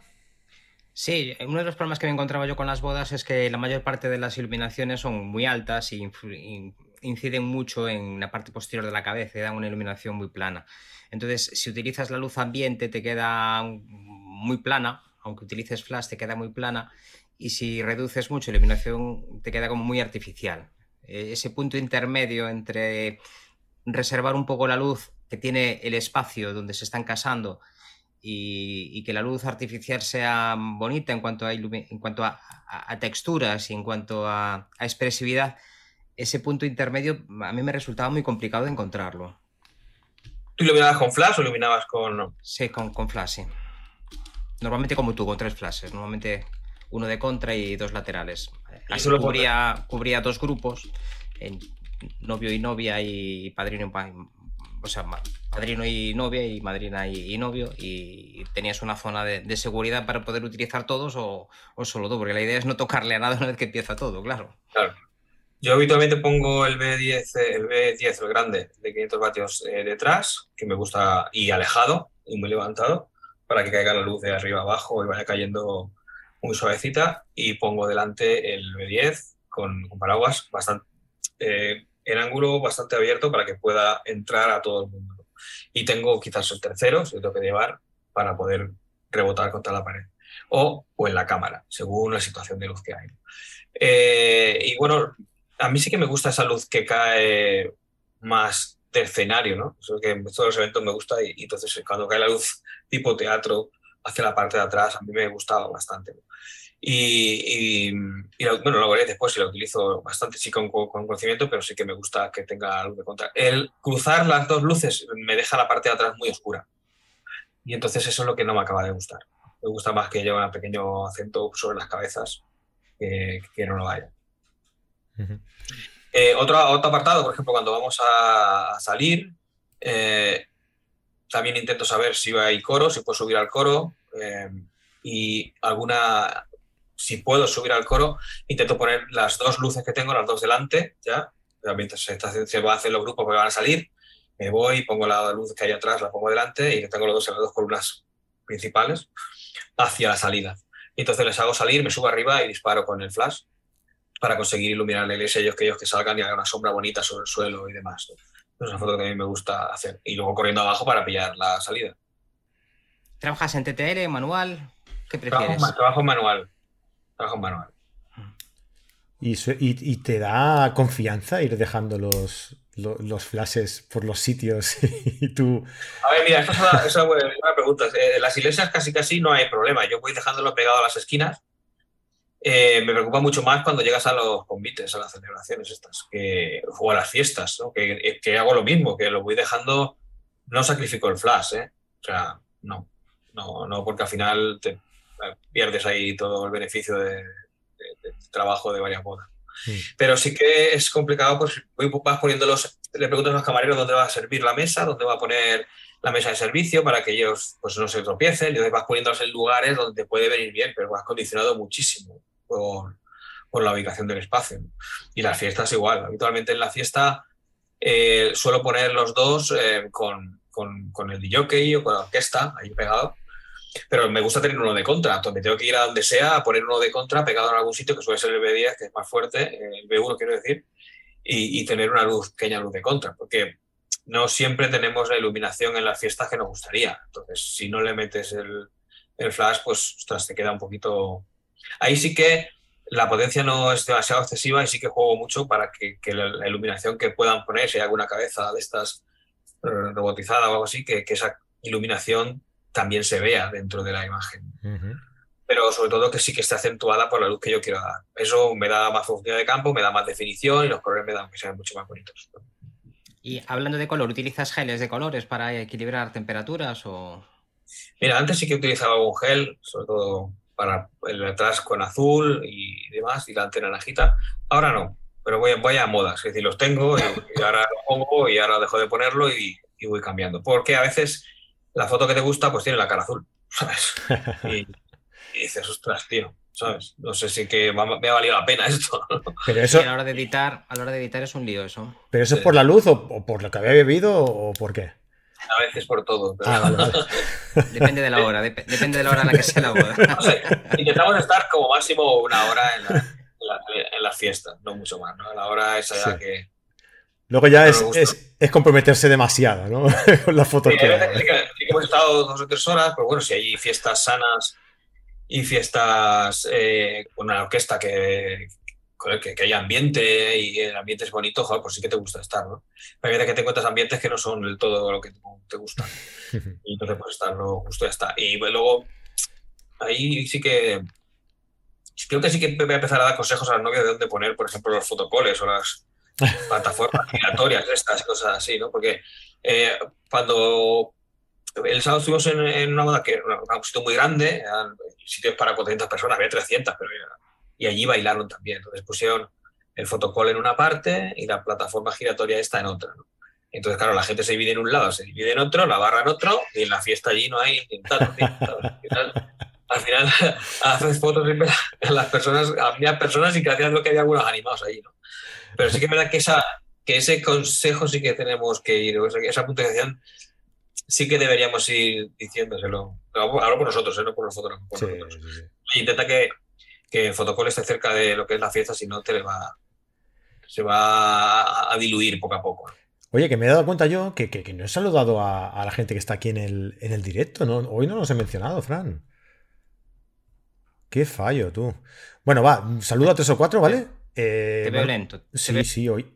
Sí, uno de los problemas que me encontraba yo con las bodas es que la mayor parte de las iluminaciones son muy altas y inciden mucho en la parte posterior de la cabeza y dan una iluminación muy plana. Entonces, si utilizas la luz ambiente te queda muy plana, aunque utilices flash te queda muy plana y si reduces mucho la iluminación te queda como muy artificial. eh, ese punto intermedio entre reservar un poco la luz que tiene el espacio donde se están casando y, que la luz artificial sea bonita en cuanto a, en cuanto a, texturas y en cuanto a, expresividad, ese punto intermedio a mí me resultaba muy complicado de encontrarlo. ¿Tú iluminabas con flash o iluminabas con...? Sí, con, con flash, sí. Normalmente como tú, con tres flashes. Normalmente uno de contra y dos laterales. Así cubría, cubría dos grupos, novio y novia y padrino o sea, padrino y novia y madrina y, novio y tenías una zona de, seguridad para poder utilizar todos o, solo tú, porque la idea es no tocarle a nada una vez que empieza todo, claro. Claro. Yo habitualmente pongo el B10, el B10, el grande, de 500 vatios eh, detrás, que me gusta, y alejado, y muy levantado, para que caiga la luz de arriba abajo y vaya cayendo muy suavecita y pongo delante el B10 con, paraguas bastante, eh, en ángulo bastante abierto para que pueda entrar a todo el mundo. Y tengo quizás el tercero, si lo tengo que llevar, para poder rebotar contra la pared. O, o en la cámara, según la situación de luz que hay. Eh, y bueno, a mí sí que me gusta esa luz que cae más de escenario, ¿no? Eso que en todos los eventos me gusta y entonces cuando cae la luz tipo teatro hacia la parte de atrás, a mí me gustaba bastante. Y, y, bueno, lo veré después si lo utilizo bastante, sí con, conocimiento, pero sí que me gusta que tenga algo de contra. El cruzar las dos luces me deja la parte de atrás muy oscura. Y entonces eso es lo que no me acaba de gustar. Me gusta más que lleve un pequeño acento sobre las cabezas que, que no lo haya. Eh, otro, otro apartado, por ejemplo, cuando vamos a, salir, eh, también intento saber si hay coro, si puedo subir al coro eh, y alguna, si puedo subir al coro, intento poner las dos luces que tengo, las dos delante, ya, mientras se, se va a hacer los grupos que van a salir, me voy, pongo la luz que hay atrás, la pongo delante y tengo los dos las dos columnas principales hacia la salida. Entonces les hago salir, me subo arriba y disparo con el flash para conseguir iluminarles ellos que ellos que salgan y hagan una sombra bonita sobre el suelo y demás. Es una foto que a mí me gusta hacer. Y luego corriendo abajo para pillar la salida. ¿Trabajas en TTL, manual? ¿Qué prefieres? Trabajo, en manual. Trabajo en manual. ¿Y, te da confianza ir dejando los, los, flashes por los sitios y tú... A ver, mira, esa es una, pregunta. En las iglesias casi casi no hay problema. Yo voy dejándolo pegado a las esquinas eh, me preocupa mucho más cuando llegas a los convites, a las celebraciones estas, que, o a las fiestas, que, que, hago lo mismo, que lo voy dejando, no sacrifico el flash, ¿eh? o sea, no, no, no, porque al final te pierdes ahí todo el beneficio de, trabajo de varias bodas. Pero sí que es complicado, pues vas poniéndolos, le preguntas a los camareros dónde va a servir la mesa, dónde va a poner la mesa de servicio para que ellos pues, no se tropiecen, y entonces vas poniéndolos en lugares donde puede venir bien, pero vas condicionado muchísimo por, la ubicación del espacio. Y las fiestas igual. Habitualmente en la fiesta eh, suelo poner los dos eh, con, con, el DJ o con la orquesta ahí pegado. Pero me gusta tener uno de contra, donde tengo que ir a donde sea a poner uno de contra pegado en algún sitio, que suele ser el B10, que es más fuerte, el B1 quiero decir, y, tener una luz, pequeña luz de contra, porque no siempre tenemos la iluminación en las fiestas que nos gustaría. Entonces, si no le metes el, el flash, pues ostras, te queda un poquito Ahí sí que la potencia no es demasiado excesiva y sí que juego mucho para que, la, iluminación que puedan poner, si hay alguna cabeza de estas eh, robotizada o algo así, que, esa iluminación también se vea dentro de la imagen. Pero sobre todo que sí que esté acentuada por la luz que yo quiero dar. Eso me da más función de campo, me da más definición y los colores me dan que sean mucho más bonitos. Y hablando de color, ¿utilizas geles de colores para equilibrar temperaturas o...? Mira, antes sí que utilizaba un gel, sobre todo para el atrás con azul y demás, y la antena naranjita. Ahora no, pero voy, voy a modas, es decir, los tengo y, ahora lo pongo y ahora dejo de ponerlo y, voy cambiando. Porque a veces la foto que te gusta pues tiene la cara azul, ¿sabes? Y, dices, ostras, tío, ¿sabes? No sé si que me ha valido la pena esto. Pero eso... a la hora de editar, a la hora de editar es un lío eso. ¿Pero eso es por la luz o por lo que había bebido o por qué? A veces por todo. Ah, depende de la hora, depende de la hora en la que sea la boda. intentamos estar como máximo una hora en, las fiestas, no mucho más, ¿no? La hora esa que... Luego ya es, es, comprometerse demasiado, ¿no? Con las fotos que, hemos estado dos o tres horas, pero bueno, si hay fiestas sanas y fiestas eh, con una orquesta que, que, que, haya ambiente y el ambiente es bonito, joder, pues sí que te gusta estar, ¿no? Pero hay que te encuentras ambientes que no son del todo lo que te gusta. Y entonces, pues estarlo justo ya está. Y luego, ahí sí que. Creo que sí que voy a empezar a dar consejos a las novias de dónde poner, por ejemplo, los fotocoles o las plataformas migratorias, estas cosas así, ¿no? Porque eh, cuando el sábado estuvimos en, una boda que era un sitio muy grande, eran sitios para 400 personas, había 300, pero y allí bailaron también. Entonces pusieron el fotocall en una parte y la plataforma giratoria esta en otra. Entonces, claro, la gente se divide en un lado, se divide en otro, la barra en otro, y en la fiesta allí no hay Al final, haces fotos a las personas, a personas y gracias a lo que hay algunos animados allí, ¿no? Pero sí que es verdad que, esa, que ese consejo sí que tenemos que ir, esa puntuación sí que deberíamos ir diciéndoselo. Hablo por nosotros, ¿eh? no por los fotógrafos. Intenta que, que el fotocall esté cerca de lo que es la fiesta, si no te va, se va a, diluir poco a poco. Oye, que me he dado cuenta yo que, que, no he saludado a, la gente que está aquí en el, en el directo. ¿no? Hoy no los he mencionado, Fran. Qué fallo, tú. Bueno, va, saludo a tres o cuatro, ¿vale? Eh, te veo lento. sí, sí, hoy.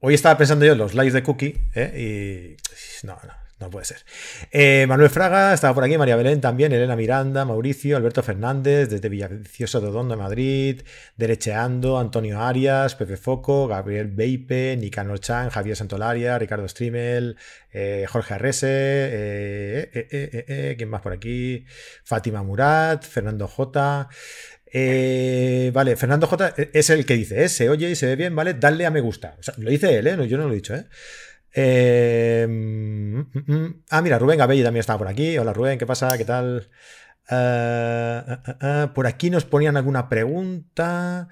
Hoy estaba pensando yo en los likes de Cookie, ¿eh? Y. No, no. No puede ser. Eh, Manuel Fraga estaba por aquí, María Belén también, Elena Miranda, Mauricio, Alberto Fernández, desde Villaviciosa de Odondo, Madrid, Derecheando, Antonio Arias, Pepe Foco, Gabriel Beipe, Nicanor Chan, Javier Santolaria, Ricardo Strimel, eh, Jorge Arrese, eh, ¿quién más por aquí? Fátima Murat, Fernando J. vale, Fernando J es el que dice, se oye y se ve bien, ¿vale? Dale a me gusta. lo dice él, ¿eh? yo no lo he dicho, ¿eh? Eh, mm, mm, mm. ah, mira, Rubén Gabelli también estaba por aquí. Hola Rubén, ¿qué pasa? ¿Qué tal? Eh, eh, por aquí nos ponían alguna pregunta.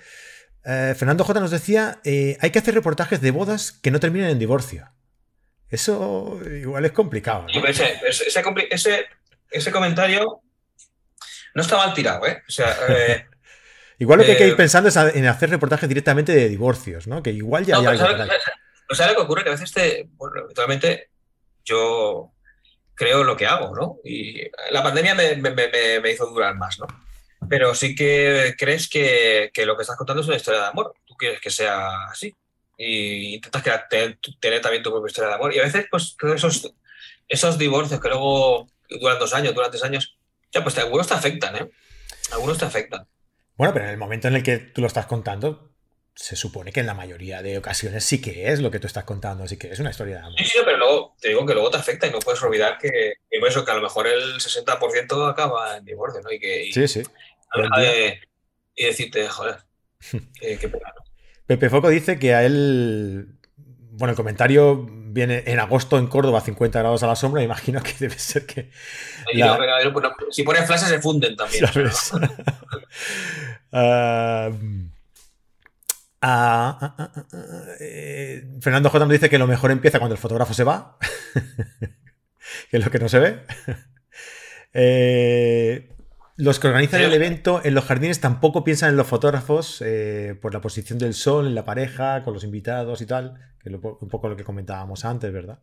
Fernando J nos decía, hay que hacer reportajes de bodas que no terminen en divorcio. Eso igual es complicado. ese, comentario no está mal tirado, ¿eh? igual lo que hay que ir pensando es en hacer reportajes directamente de divorcios, ¿no? Que igual ya hay algo. O sea, lo que ocurre que a veces te, bueno, habitualmente yo creo lo que hago, ¿no? Y la pandemia me, hizo durar más, ¿no? Pero sí que crees que, lo que estás contando es una historia de amor. Tú quieres que sea así. Y intentas tener, tener, también tu propia historia de amor. Y a veces, pues, esos, esos divorcios que luego duran dos años, duran tres años, ya, pues algunos te afectan, ¿eh? Algunos te afectan. Bueno, pero en el momento en el que tú lo estás contando, se supone que en la mayoría de ocasiones sí que es lo que tú estás contando, así que es una historia de amor. Sí, sí, pero luego te digo que luego te afecta y no puedes olvidar que, eso, que a lo mejor el 60% acaba en divorcio, ¿no? Y que, sí, sí. y decirte, joder, qué, pena. Pepe Foco dice que a él, bueno, el comentario viene en agosto en Córdoba 50 grados a la sombra, imagino que debe ser que... si pones frases se funden también. Ah, ah, ah, eh, Fernando J me dice que lo mejor empieza cuando el fotógrafo se va, que es lo que no se ve. Eh, los que organizan el evento en los jardines tampoco piensan en los fotógrafos eh, por la posición del sol, en la pareja, con los invitados y tal, que es un poco lo que comentábamos antes, ¿verdad?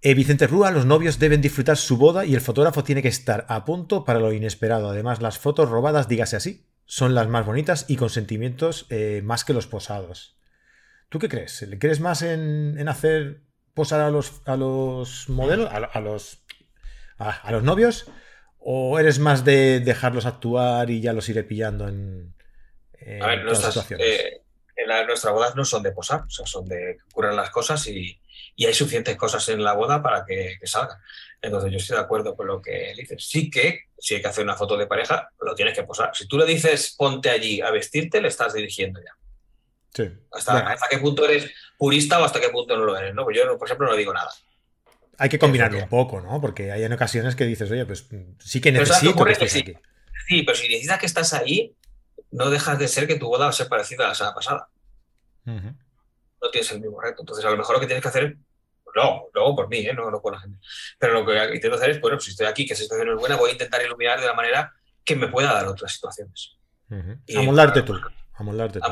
Vicente Rúa, los novios deben disfrutar su boda y el fotógrafo tiene que estar a punto para lo inesperado. Además, las fotos robadas, dígase así, son las más bonitas y con sentimientos eh, más que los posados. ¿Tú qué crees? ¿Le crees más en, hacer posar a los, a los modelos, a, los, a, los novios? ¿O eres más de dejarlos actuar y ya los iré pillando en, a ver, nuestras, situaciones? Eh, en nuestras bodas no son de posar, o sea, son de curar las cosas y, y hay suficientes cosas en la boda para que, salgan. Entonces yo estoy de acuerdo con lo que dices. Sí que si hay que hacer una foto de pareja, lo tienes que posar. Si tú le dices ponte allí a vestirte, le estás dirigiendo ya. Sí. Hasta, qué punto eres purista o hasta qué punto no lo eres, ¿no? Pues yo, por ejemplo, no digo nada. Hay que combinarlo un poco, ¿no? Porque hay en ocasiones que dices, oye, pues sí que necesito que estés sí. aquí. Sí, pero si necesitas que estás ahí, no dejas de ser que tu boda va a ser parecida a la semana pasada no tienes el mismo reto. Entonces, a lo mejor lo que tienes que hacer, no, luego por mí, ¿eh? no, no por la gente. Pero lo que intento hacer es, bueno, si estoy aquí, que esa situación es buena, voy a intentar iluminar de la manera que me pueda dar otras situaciones. Amoldarte tú. Amoldarte tú.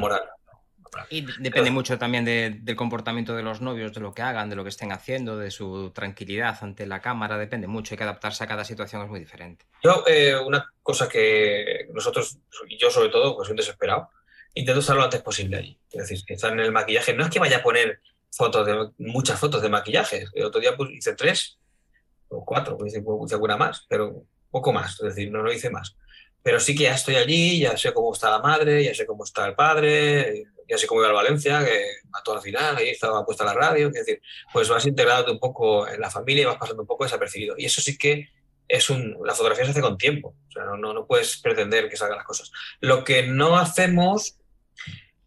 Y depende mucho también del comportamiento de los novios, de lo que hagan, de lo que estén haciendo, de su tranquilidad ante la cámara, depende mucho, hay que adaptarse a cada situación, es muy diferente. Yo, eh, una cosa que nosotros, y yo sobre todo, pues soy un desesperado, intento estar lo antes posible allí. Es decir, que estar en el maquillaje. No es que vaya a poner fotos de muchas fotos de maquillaje. El otro día pues, hice tres o cuatro, pues hice alguna más, pero poco más. Es decir, no lo hice más. Pero sí que ya estoy allí, ya sé cómo está la madre, ya sé cómo está el padre, ya sé cómo iba el Valencia, que mató al final, ahí estaba puesta la radio. Es decir, pues vas integrándote un poco en la familia y vas pasando un poco desapercibido. Y eso sí que es un. La fotografía se hace con tiempo. O sea, no, no, no puedes pretender que salgan las cosas. Lo que no hacemos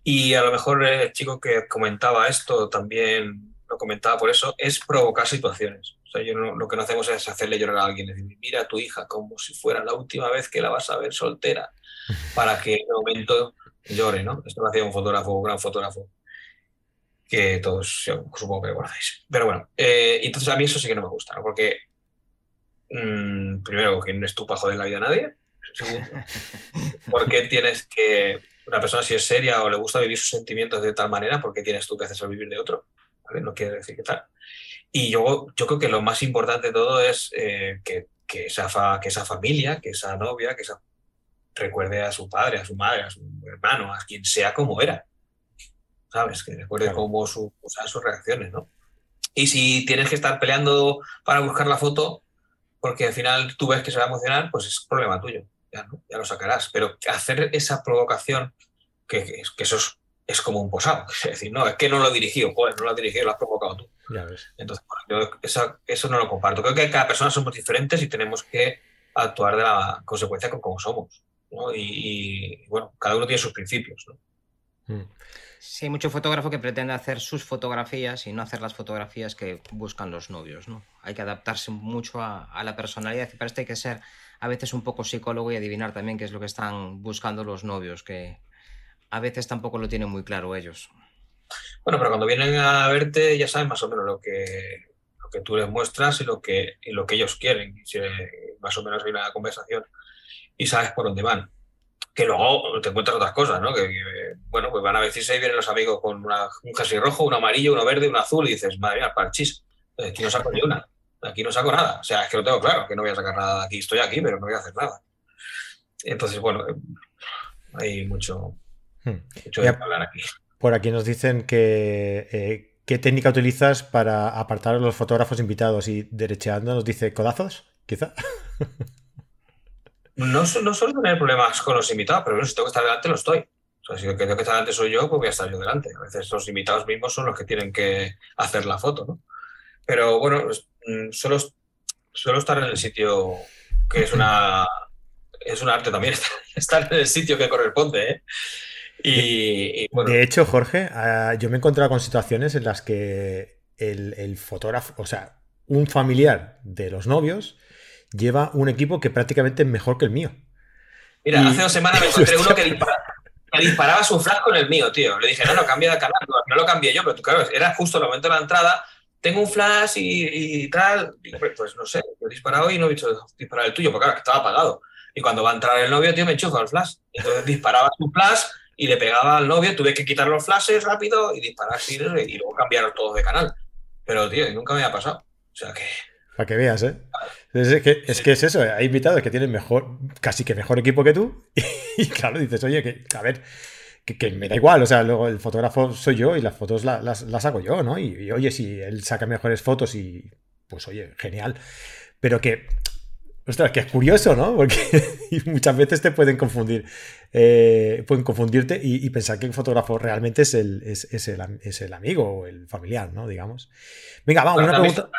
y a lo mejor el chico que comentaba esto también lo comentaba por eso, es provocar situaciones. O sea, yo lo que no hacemos es hacerle llorar a alguien, decir, mira a tu hija como si fuera la última vez que la vas a ver soltera, para que en el momento llore, ¿no? Esto lo hacía un fotógrafo, un gran fotógrafo, que todos supongo que conocéis. Pero bueno, eh, entonces a mí eso sí que no me gusta, ¿no? Porque, mmm, primero, que no es tu pajo de la vida a nadie. Segundo, porque tienes que una persona si es seria o le gusta vivir sus sentimientos de tal manera, ¿por qué tienes tú que hacer vivir de otro? No quiere decir que tal. Y yo, yo creo que lo más importante de todo es eh, que, que, esa que esa familia, que esa novia, que esa recuerde a su padre, a su madre, a su hermano, a quien sea como era. ¿Sabes? Que recuerde cómo su, o sea, sus reacciones, ¿no? Y si tienes que estar peleando para buscar la foto, porque al final tú ves que se va a emocionar, pues es problema tuyo ya, lo sacarás. Pero hacer esa provocación, que, que eso es, como un posado. Es decir, no, es que no lo he dirigido, joder, no lo has dirigido, lo has provocado tú. Entonces, yo eso, no lo comparto. Creo que cada persona somos diferentes y tenemos que actuar de la consecuencia con cómo somos. Y, bueno, cada uno tiene sus principios. ¿no? Mm. Sí, hay mucho fotógrafo que pretende hacer sus fotografías y no hacer las fotografías que buscan los novios, ¿no? Hay que adaptarse mucho a, a la personalidad y para esto hay que ser a veces un poco psicólogo y adivinar también qué es lo que están buscando los novios, que a veces tampoco lo tienen muy claro ellos. Bueno, pero cuando vienen a verte ya saben más o menos lo que, lo que tú les muestras y lo que, y lo que ellos quieren. Si más o menos hay una conversación y sabes por dónde van. Que luego te encuentras otras cosas, ¿no? Que, bueno, pues van a vestirse y vienen los amigos con un jersey rojo, un amarillo, uno verde, un azul y dices, madre mía, parchís, aquí no saco ni una aquí no saco nada. O sea, es que lo tengo claro, que no voy a sacar nada de aquí. Estoy aquí, pero no voy a hacer nada. Entonces, bueno, hay mucho, hmm. mucho de hablar aquí. Por aquí nos dicen que eh, qué técnica utilizas para apartar a los fotógrafos invitados y derecheando nos dice codazos, quizá. No, no suelo tener problemas con los invitados, pero bueno, si tengo que estar delante, lo estoy. O sea, si tengo que estar delante soy yo, pues voy a estar yo delante. A veces los invitados mismos son los que tienen que hacer la foto, ¿no? Pero bueno, mm, solo, solo estar en el sitio que es una es un arte también estar en el sitio que corresponde. ¿eh? Y, De hecho, Jorge, ah, yo me he encontrado con situaciones en las que el, fotógrafo, o sea, un familiar de los novios lleva un equipo que prácticamente es mejor que el mío. Mira, hace dos semanas me encontré uno que, disparaba su flash con el mío, tío. Le dije, no, no, cambia de canal. No, lo cambié yo, pero tú, claro, era justo el momento de la entrada tengo un flash y, tal. pues no sé, yo he disparado y no he visto disparar el tuyo, porque claro, estaba apagado. Y cuando va a entrar el novio, tío, me enchufa el flash. Entonces disparaba su flash y le pegaba al novio, tuve que quitar los flashes rápido y disparar y luego cambiar todos de canal. Pero, tío, nunca me ha pasado. O sea que. Para que veas, ¿eh? Es que, es que es eso, hay invitados que tienen mejor, casi que mejor equipo que tú. Y, claro, dices, oye, que, a ver, que, me da igual, o sea, luego el fotógrafo soy yo y las fotos las, hago yo, ¿no? Y, oye, si él saca mejores fotos y pues oye, genial. Pero que, ostras, que es curioso, ¿no? Porque muchas veces te pueden confundir, eh, pueden confundirte y, pensar que el fotógrafo realmente es el, es, el, amigo o el familiar, ¿no? Digamos. Venga, vamos, una pregunta.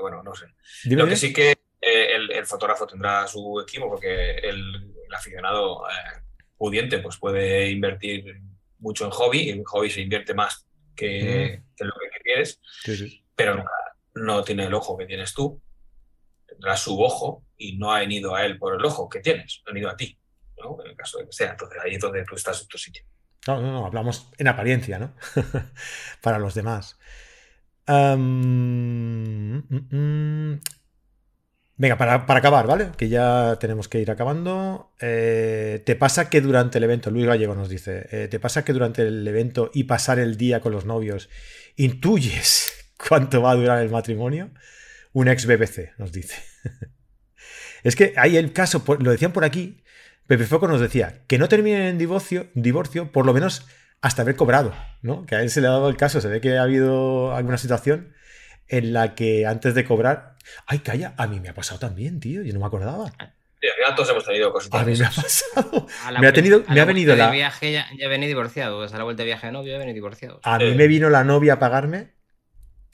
Bueno, no sé. Lo que sí que eh, el, fotógrafo tendrá su equipo porque el, aficionado... Eh, pudiente pues puede invertir mucho en hobby, en hobby se invierte más que, en lo que quieres, pero no, tiene el ojo que tienes tú, tendrá su ojo y no ha venido a él por el ojo que tienes, ha venido a ti, ¿no? en el caso de que sea, entonces ahí es donde tú estás en tu sitio. No, no, no, hablamos en apariencia, ¿no? Para los demás. Mm, mm, mm. Venga, para, acabar, ¿vale? Que ya tenemos que ir acabando. Eh, ¿Te pasa que durante el evento, Luis Gallego nos dice, eh, ¿te pasa que durante el evento y pasar el día con los novios intuyes cuánto va a durar el matrimonio? Un ex BBC nos dice. es que hay el caso, lo decían por aquí, Pepe Foco nos decía que no terminen en divorcio, divorcio, por lo menos hasta haber cobrado, ¿no? Que a él se le ha dado el caso, se ve que ha habido alguna situación en la que antes de cobrar. Ay, calla, a mí me ha pasado también, tío, yo no me acordaba. Final todos hemos tenido cositas. A mí me ha pasado. Me ha, tenido, me la ha venido la. de viaje ya, ya venía divorciado. A la vuelta de viaje de novio ya venía divorciado. A mí me vino la novia a pagarme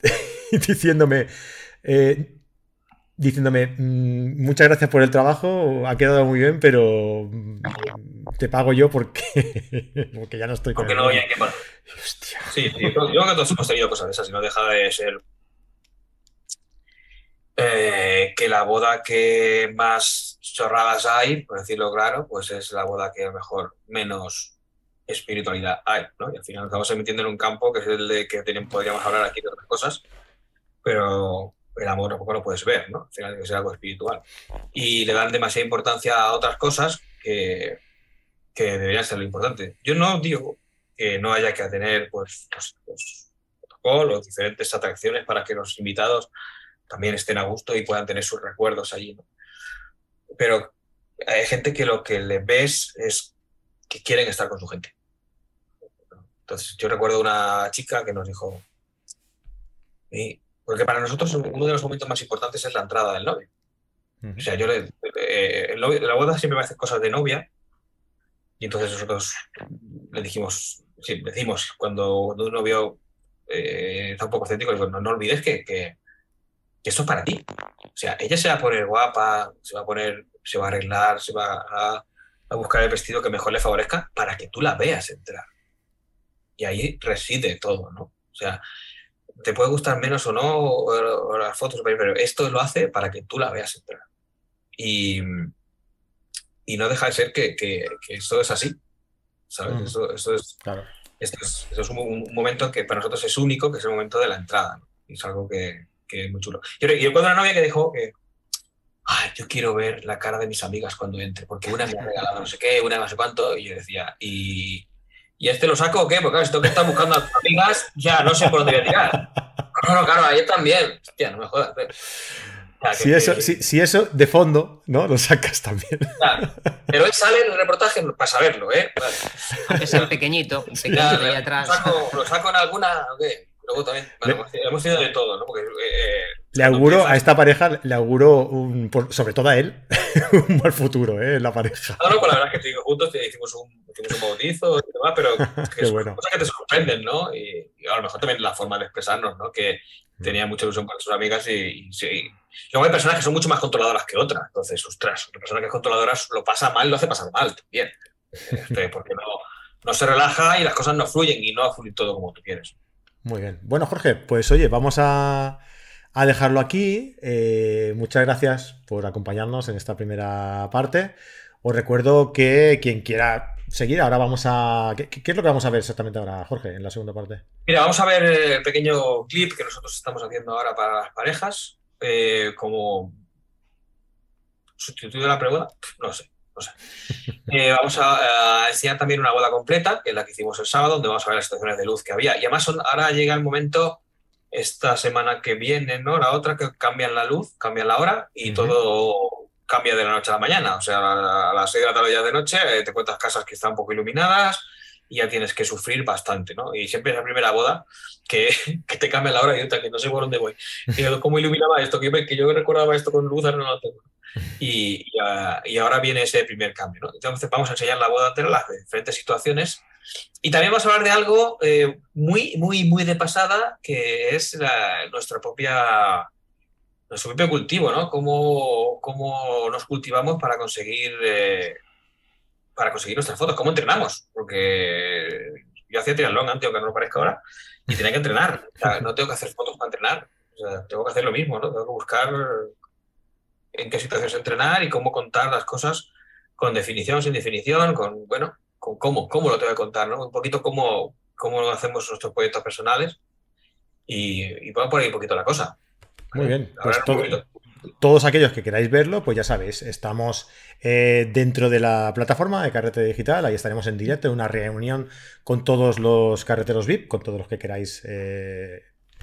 diciéndome. eh, diciéndome, "Mm, muchas gracias por el trabajo, ha quedado muy bien, pero mm, te pago yo porque, porque ya no estoy con Porque el no novio". hay que pagar. Hostia. Sí, sí, yo yo creo que todos hemos tenido cosas de esas y no deja de ser eh, que la boda que más chorradas hay, por decirlo claro, pues es la boda que a lo mejor menos espiritualidad hay, ¿no? Y al final estamos metiendo en un campo que es el de que tienen- podríamos hablar aquí de otras cosas, pero el amor tampoco lo puedes ver, ¿no? Al final tiene que algo espiritual. Y le dan demasiada importancia a otras cosas que, que deberían ser lo importante. Yo no digo que no haya que tener pues, pues, pues, protocolos, diferentes atracciones para que los invitados también estén a gusto y puedan tener sus recuerdos allí. ¿no? Pero hay gente que lo que le ves es que quieren estar con su gente. Entonces, yo recuerdo una chica que nos dijo, "Sí, porque para nosotros uno de los momentos más importantes es la entrada del novio. O sea, yo le, eh, el novio- la boda siempre me hace cosas de novia y entonces nosotros le dijimos, sí, decimos cuando, cuando un novio eh, está un poco escéptico, digo, no, no olvides que, que, que esto es para ti. O sea, ella se va a poner guapa, se va a poner, se va a arreglar, se va a, a buscar el vestido que mejor le favorezca para que tú la veas entrar. Y ahí reside todo, ¿no? O sea, te puede gustar menos o no, o, o las fotos, pero esto lo hace para que tú la veas entrar. Y, y no deja de ser que, que, que esto es así, ¿sabes? Mm. Eso, eso es, Claro. esto es, esto es un, un momento que para nosotros es único, que es el momento de la entrada. ¿no? Y es algo que, que es muy chulo. Yo, yo recuerdo una novia que dijo que, ay, yo quiero ver la cara de mis amigas cuando entre, porque una me ha regalado no sé qué, una no sé cuánto, y yo decía, ¿y, ¿y este lo saco o qué? Porque claro, si tengo que estar buscando a tus amigas, ya no sé por dónde voy a tirar. No, no, claro, ayer también. Hostia, no me jodas. eh. Que- Si eso, que- si, si eso de fondo, ¿no? Lo sacas también. Claro. Pero él sale en el reportaje para saberlo, ¿eh? Vale. Aunque sea pequeñito, un pequeñito ahí ¿Lo atrás. saco, lo saco en alguna o qué? Luego también, bueno, hemos tenido de todo, ¿no? Porque eh, Le cuando auguro empiezas- a esta pareja, le auguro, un, por- sobre todo a él, un mal futuro, ¿eh? En la pareja. No, no, pues la verdad es que te digo, juntos te hicimos un, hicimos un bautizo y demás, pero que son bueno. cosas que te sorprenden, ¿no? Y, y a lo mejor también la forma de expresarnos, ¿no? Que tenía mucha ilusión con sus amigas y, y sí. Luego hay personas que son mucho más controladoras que otras, entonces, ostras, la persona que es controladora lo pasa mal, lo hace pasar mal también, Este, porque no, no se relaja y las cosas no fluyen y no va a fluir todo como tú quieres. Muy bien. Bueno, Jorge, pues oye, vamos a, a dejarlo aquí. Eh, muchas gracias por acompañarnos en esta primera parte. Os recuerdo que quien quiera seguir, ahora vamos a. ¿Qué, es lo que vamos a ver exactamente ahora, Jorge, en la segunda parte? Mira, vamos a ver el pequeño clip que nosotros estamos haciendo ahora para las parejas, eh, como sustituto de la pregunta, no sé, Eh, vamos a, a enseñar también una boda completa, que es la que hicimos el sábado, donde vamos a ver las situaciones de luz que había. Y además son- ahora llega el momento, esta semana que viene, ¿no? La otra, que cambian la luz, cambian la hora y todo cambia de la noche a la mañana. O sea, a, las 6 de la tarde ya de noche eh, te cuentas casas que están un poco iluminadas y ya tienes que sufrir bastante, ¿no? Y siempre es la primera boda que, que te cambia la hora y otra que no sé por dónde voy. Y yo, ¿Cómo iluminaba esto? Que yo, que yo recordaba esto con luz, ahora no lo tengo. Y, y, ah, y ahora viene ese primer cambio, ¿no? Entonces vamos a enseñar la boda entera, las diferentes situaciones. Y también vamos a hablar de algo eh, muy, muy, muy de pasada, que es la- nuestra propia, nuestro propio cultivo, ¿no? Cómo, cómo nos cultivamos para conseguir, eh, para conseguir nuestras fotos, cómo entrenamos, porque yo hacía triatlón antes, aunque no lo parezca ahora, y tenía que entrenar. O sea, no tengo que hacer fotos para entrenar. O sea, tengo que hacer lo mismo, ¿no? Tengo que buscar en qué situaciones entrenar y cómo contar las cosas con definición, sin definición, con, bueno, con cómo, cómo lo tengo que contar, ¿no? Un poquito cómo, cómo hacemos nuestros proyectos personales y, y va por ahí un poquito la cosa. Muy bien. Pues todo- todos aquellos que queráis verlo, pues ya sabéis, estamos eh, dentro de la plataforma de Carrete Digital, ahí estaremos en directo, en una reunión con todos los carreteros VIP, con todos los que queráis eh,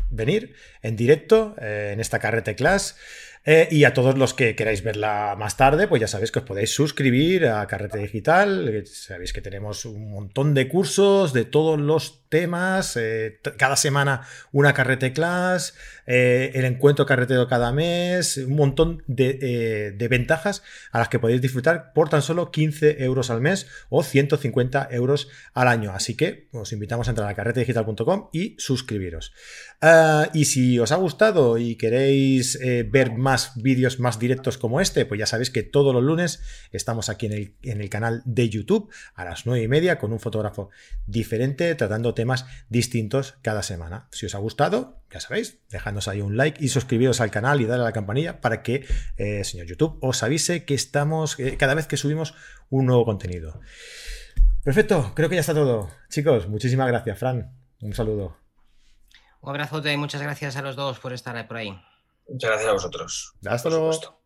venir en directo, eh, en esta Carrete Class. Eh, y a todos los que queráis verla más tarde, pues ya sabéis que os podéis suscribir a Carrete Digital. Sabéis que tenemos un montón de cursos de todos los temas. Eh, cada semana una carrete class, eh, el encuentro carretero cada mes, un montón de, de, ventajas a las que podéis disfrutar por tan solo 15 euros al mes o 150 euros al año. Así que os invitamos a entrar a carretedigital.com y suscribiros. Ah, y si os ha gustado y queréis ver más vídeos más directos como este, pues ya sabéis que todos los lunes estamos aquí en el, en el canal de YouTube a las 9 y media con un fotógrafo diferente tratando temas distintos cada semana. Si os ha gustado, ya sabéis, dejadnos ahí un like y suscribiros al canal y darle a la campanilla para que, eh, señor YouTube, os avise que estamos eh, cada vez que subimos un nuevo contenido. Perfecto, creo que ya está todo. Chicos, muchísimas gracias, Fran. Un saludo. Un abrazote y muchas gracias a los dos por estar por ahí. Muchas gracias a vosotros. Hasta luego.